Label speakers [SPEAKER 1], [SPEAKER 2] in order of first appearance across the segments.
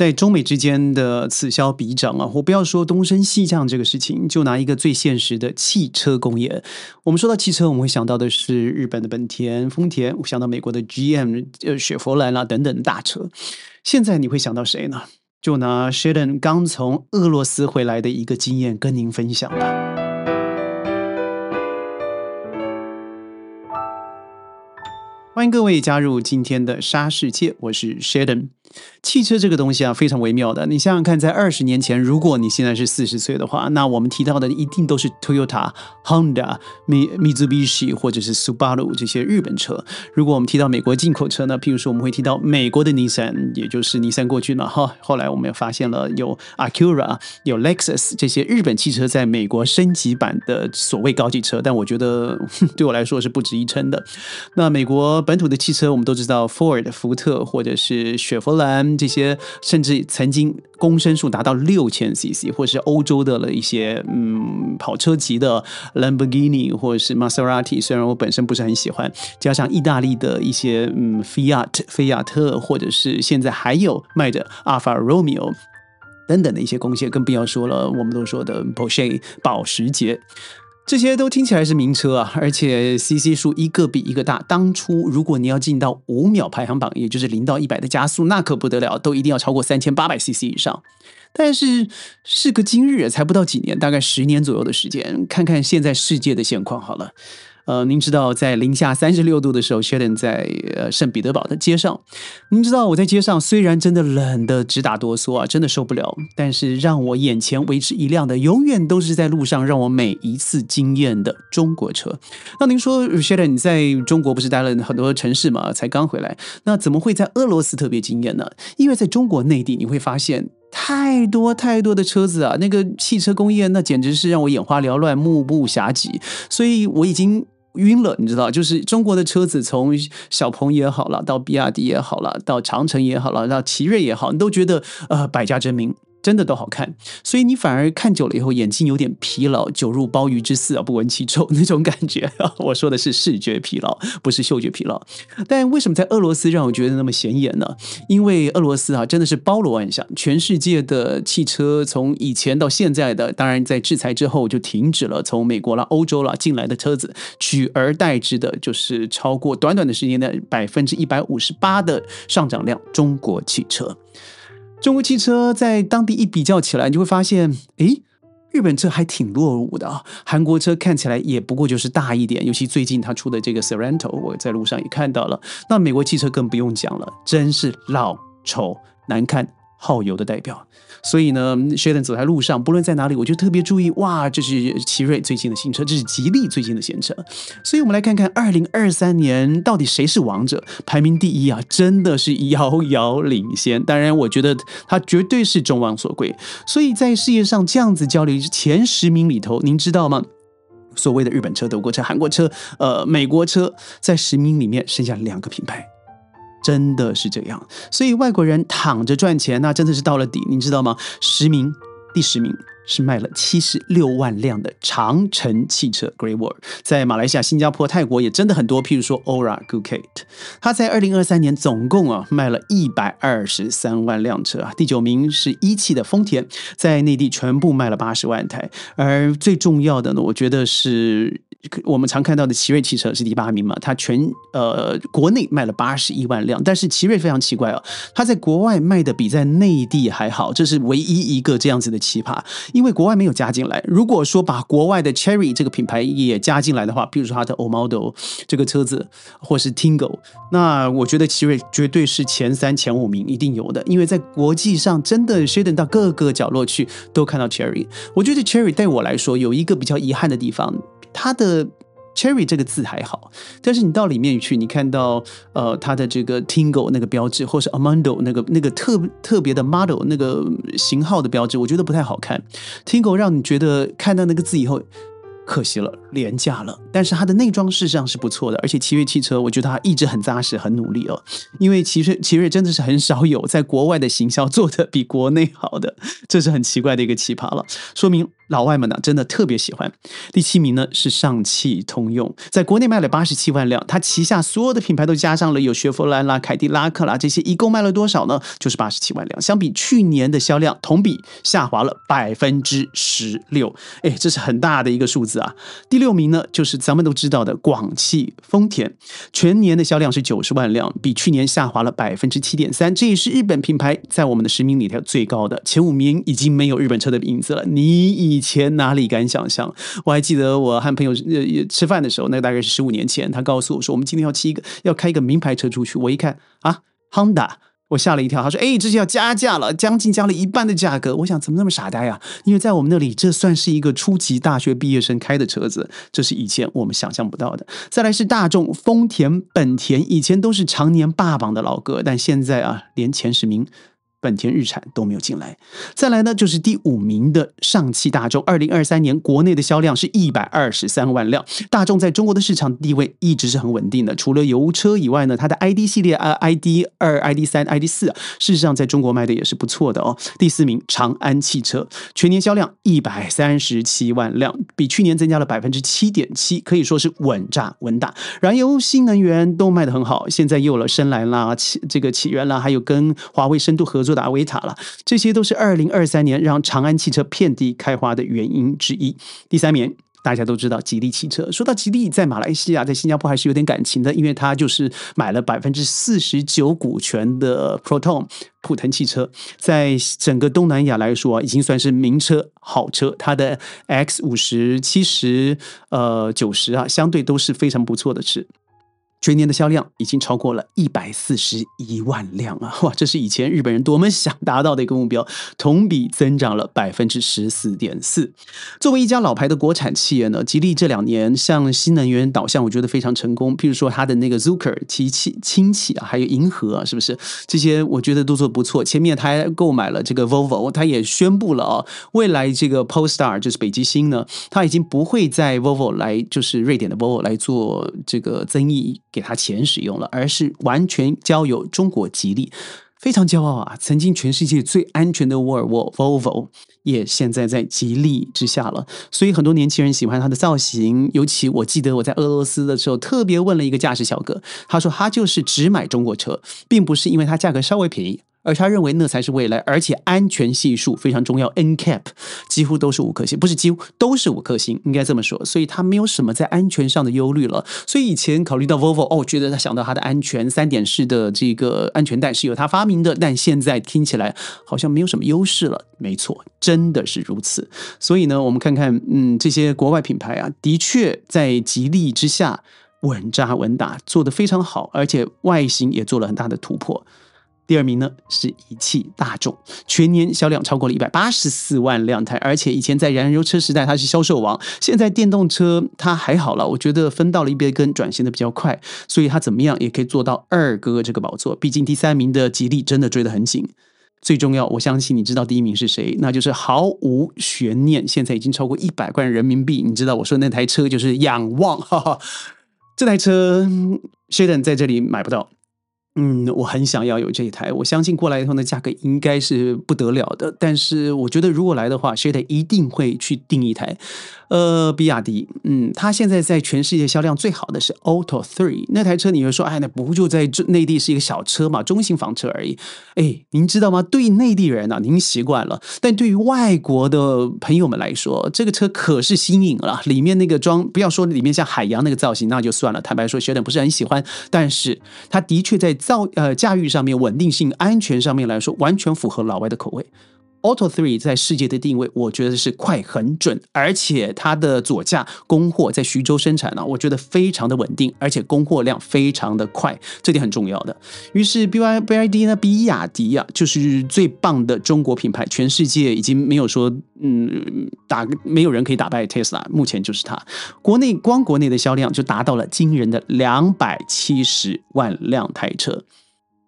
[SPEAKER 1] 在中美之间的此消彼长啊，我不要说东升西降这个事情，就拿一个最现实的汽车工业。我们说到汽车，我们会想到的是日本的本田、丰田，我想到美国的 GM、呃雪佛兰啦等等大车。现在你会想到谁呢？就拿 Sheldon 刚从俄罗斯回来的一个经验跟您分享吧。欢迎各位加入今天的沙世界，我是 Sheldon。汽车这个东西啊，非常微妙的。你想想看，在二十年前，如果你现在是四十岁的话，那我们提到的一定都是 Toyota、Honda、Mi Mitsubishi 或者是 Subaru 这些日本车。如果我们提到美国进口车呢，譬如说我们会提到美国的 Nissan，也就是尼桑过去了哈。后来我们也发现了有 Acura、有 Lexus 这些日本汽车在美国升级版的所谓高级车，但我觉得对我来说是不值一称的。那美国本土的汽车，我们都知道 Ford 福特或者是雪佛兰。兰这些甚至曾经公升数达到六千 CC，或者是欧洲的了一些嗯跑车级的 Lamborghini 或者是 Maserati，虽然我本身不是很喜欢，加上意大利的一些嗯 Fiat 菲亚特，或者是现在还有卖的 Alfa Romeo 等等的一些贡献，更不要说了，我们都说的 Porsche 保时捷。这些都听起来是名车啊，而且 CC 数一个比一个大。当初如果你要进到五秒排行榜，也就是零到一百的加速，那可不得了，都一定要超过三千八百 CC 以上。但是事隔今日，才不到几年，大概十年左右的时间，看看现在世界的现况好了。呃，您知道在零下三十六度的时候，Sheldon 在呃圣彼得堡的街上。您知道我在街上虽然真的冷的直打哆嗦啊，真的受不了，但是让我眼前为之一亮的，永远都是在路上让我每一次惊艳的中国车。那您说，Sheldon 你在中国不是待了很多城市嘛？才刚回来，那怎么会在俄罗斯特别惊艳呢？因为在中国内地，你会发现太多太多的车子啊，那个汽车工业那简直是让我眼花缭乱、目不暇接，所以我已经。晕了，你知道，就是中国的车子，从小鹏也好了，到比亚迪也好了，到长城也好了，到奇瑞也好，你都觉得呃百家争鸣。真的都好看，所以你反而看久了以后，眼睛有点疲劳，久入鲍鱼之肆啊，不闻其臭那种感觉。我说的是视觉疲劳，不是嗅觉疲劳。但为什么在俄罗斯让我觉得那么显眼呢？因为俄罗斯啊，真的是包罗万象，全世界的汽车从以前到现在的，当然在制裁之后就停止了，从美国啦、欧洲啦进来的车子，取而代之的就是超过短短的时间内百分之一百五十八的上涨量，中国汽车。中国汽车在当地一比较起来，你就会发现，诶，日本车还挺落伍的啊。韩国车看起来也不过就是大一点，尤其最近他出的这个 Sorento，我在路上也看到了。那美国汽车更不用讲了，真是老丑难看。耗油的代表，所以呢，Sheldon 走在路上，不论在哪里，我就特别注意。哇，这是奇瑞最近的新车，这是吉利最近的新车。所以，我们来看看二零二三年到底谁是王者，排名第一啊，真的是遥遥领先。当然，我觉得它绝对是众望所归。所以在世界上这样子交流前十名里头，您知道吗？所谓的日本车、德国车、韩国车、呃，美国车，在十名里面剩下两个品牌。真的是这样，所以外国人躺着赚钱，那真的是到了底，你知道吗？十名，第十名是卖了七十六万辆的长城汽车 Great Wall，在马来西亚、新加坡、泰国也真的很多，譬如说 Ora g u k a t 它在二零二三年总共啊卖了一百二十三万辆车啊。第九名是一汽的丰田，在内地全部卖了八十万台，而最重要的呢，我觉得是。我们常看到的奇瑞汽车是第八名嘛？它全呃国内卖了八十一万辆，但是奇瑞非常奇怪哦，它在国外卖的比在内地还好，这是唯一一个这样子的奇葩，因为国外没有加进来。如果说把国外的 Cherry 这个品牌也加进来的话，比如说它的 O Model 这个车子，或是 Tingo，那我觉得奇瑞绝对是前三前五名一定有的，因为在国际上真的 s h a d e n 到各个角落去都看到 Cherry。我觉得 Cherry 对我来说有一个比较遗憾的地方。它的 cherry 这个字还好，但是你到里面去，你看到呃它的这个 tingo 那个标志，或是 amando 那个那个特特别的 model 那个型号的标志，我觉得不太好看。tingo 让你觉得看到那个字以后，可惜了。廉价了，但是它的内装事实上是不错的，而且奇瑞汽车，我觉得它一直很扎实、很努力哦。因为奇瑞奇瑞真的是很少有在国外的行销做的比国内好的，这是很奇怪的一个奇葩了，说明老外们呢真的特别喜欢。第七名呢是上汽通用，在国内卖了八十七万辆，它旗下所有的品牌都加上了有雪佛兰啦、凯迪拉克啦这些，一共卖了多少呢？就是八十七万辆，相比去年的销量同比下滑了百分之十六，哎，这是很大的一个数字啊。第六名呢，就是咱们都知道的广汽丰田，全年的销量是九十万辆，比去年下滑了百分之七点三。这也是日本品牌在我们的十名里头最高的，前五名已经没有日本车的影子了。你以前哪里敢想象？我还记得我和朋友呃吃饭的时候，那大概是十五年前，他告诉我说，我们今天要骑一个要开一个名牌车出去。我一看啊，Honda。我吓了一跳，他说：“哎，这些要加价了，将近加了一半的价格。”我想怎么那么傻呆呀？因为在我们那里，这算是一个初级大学毕业生开的车子，这是以前我们想象不到的。再来是大众、丰田、本田，以前都是常年霸榜的老哥，但现在啊，连前十名。本田、日产都没有进来。再来呢，就是第五名的上汽大众，二零二三年国内的销量是一百二十三万辆。大众在中国的市场地位一直是很稳定的，除了油车以外呢，它的 ID 系列啊，ID 二、ID 三、ID 四，事实上在中国卖的也是不错的哦。第四名，长安汽车，全年销量一百三十七万辆，比去年增加了百分之七点七，可以说是稳扎稳打。燃油、新能源都卖得很好，现在又有了深蓝啦、起这个起源啦，还有跟华为深度合作。做的阿维塔了，这些都是二零二三年让长安汽车遍地开花的原因之一。第三名，大家都知道吉利汽车。说到吉利，在马来西亚、在新加坡还是有点感情的，因为它就是买了百分之四十九股权的 Proton 普腾汽车，在整个东南亚来说，已经算是名车、好车。它的 X 五十七十、呃九十啊，相对都是非常不错的车。全年的销量已经超过了一百四十一万辆啊！哇，这是以前日本人多么想达到的一个目标，同比增长了百分之十四点四。作为一家老牌的国产企业呢，吉利这两年向新能源导向，我觉得非常成功。譬如说它的那个 Zuker 提气氢气啊，还有银河啊，是不是？这些我觉得都做不错。前面他还购买了这个 Volvo，他也宣布了啊，未来这个 Polestar 就是北极星呢，他已经不会在 Volvo 来，就是瑞典的 Volvo 来做这个增益。给他钱使用了，而是完全交由中国吉利，非常骄傲啊！曾经全世界最安全的沃尔沃 Volvo 也现在在吉利之下了，所以很多年轻人喜欢它的造型。尤其我记得我在俄罗斯的时候，特别问了一个驾驶小哥，他说他就是只买中国车，并不是因为它价格稍微便宜。而他认为那才是未来，而且安全系数非常重要，NCAP 几乎都是五颗星，不是几乎都是五颗星，应该这么说。所以他没有什么在安全上的忧虑了。所以以前考虑到 Volvo，哦，觉得他想到他的安全三点式的这个安全带是由他发明的，但现在听起来好像没有什么优势了。没错，真的是如此。所以呢，我们看看，嗯，这些国外品牌啊，的确在吉利之下稳扎稳打，做得非常好，而且外形也做了很大的突破。第二名呢是一汽大众，全年销量超过了一百八十四万辆台，而且以前在燃油车时代它是销售王，现在电动车它还好了，我觉得分到了一杯羹，转型的比较快，所以它怎么样也可以做到二哥这个宝座。毕竟第三名的吉利真的追得很紧，最重要，我相信你知道第一名是谁，那就是毫无悬念，现在已经超过一百万人民币。你知道我说那台车就是仰望，哈哈，这台车 Sheldon 在这里买不到。嗯，我很想要有这一台，我相信过来以后呢，价格应该是不得了的。但是我觉得如果来的话 s h a d 一定会去订一台。呃，比亚迪，嗯，它现在在全世界销量最好的是 Auto Three 那台车，你会说，哎，那不就在内地是一个小车嘛，中型房车而已。哎，您知道吗？对内地人啊，您习惯了，但对于外国的朋友们来说，这个车可是新颖了。里面那个装，不要说里面像海洋那个造型，那就算了。坦白说，学点不是很喜欢，但是它的确在造呃驾驭上面、稳定性、安全上面来说，完全符合老外的口味。Auto Three 在世界的定位，我觉得是快很准，而且它的左驾供货在徐州生产呢，我觉得非常的稳定，而且供货量非常的快，这点很重要的。于是 B Y B I D 呢，比亚迪啊，就是最棒的中国品牌，全世界已经没有说嗯打没有人可以打败 Tesla，目前就是它。国内光国内的销量就达到了惊人的两百七十万辆台车。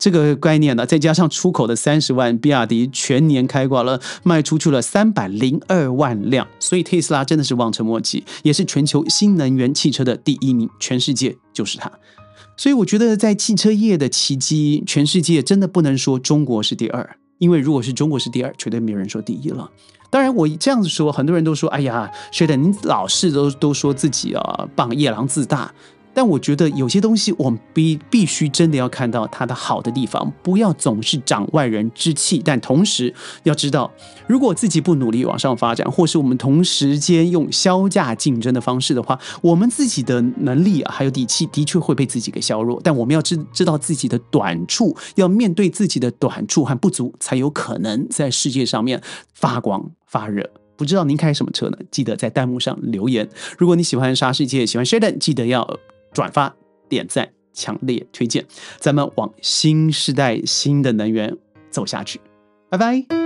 [SPEAKER 1] 这个概念呢，再加上出口的三十万，比亚迪全年开挂了，卖出去了三百零二万辆，所以特斯拉真的是望尘莫及，也是全球新能源汽车的第一名，全世界就是它。所以我觉得，在汽车业的奇迹，全世界真的不能说中国是第二，因为如果是中国是第二，绝对没有人说第一了。当然，我这样子说，很多人都说：“哎呀，谁的你老是都都说自己啊棒，夜郎自大。”但我觉得有些东西，我们必必须真的要看到它的好的地方，不要总是长外人之气。但同时要知道，如果自己不努力往上发展，或是我们同时间用销价竞争的方式的话，我们自己的能力啊，还有底气，的确会被自己给削弱。但我们要知知道自己的短处，要面对自己的短处和不足，才有可能在世界上面发光发热。不知道您开什么车呢？记得在弹幕上留言。如果你喜欢沙世界，喜欢 Sheldon，记得要。转发、点赞，强烈推荐！咱们往新时代、新的能源走下去，拜拜。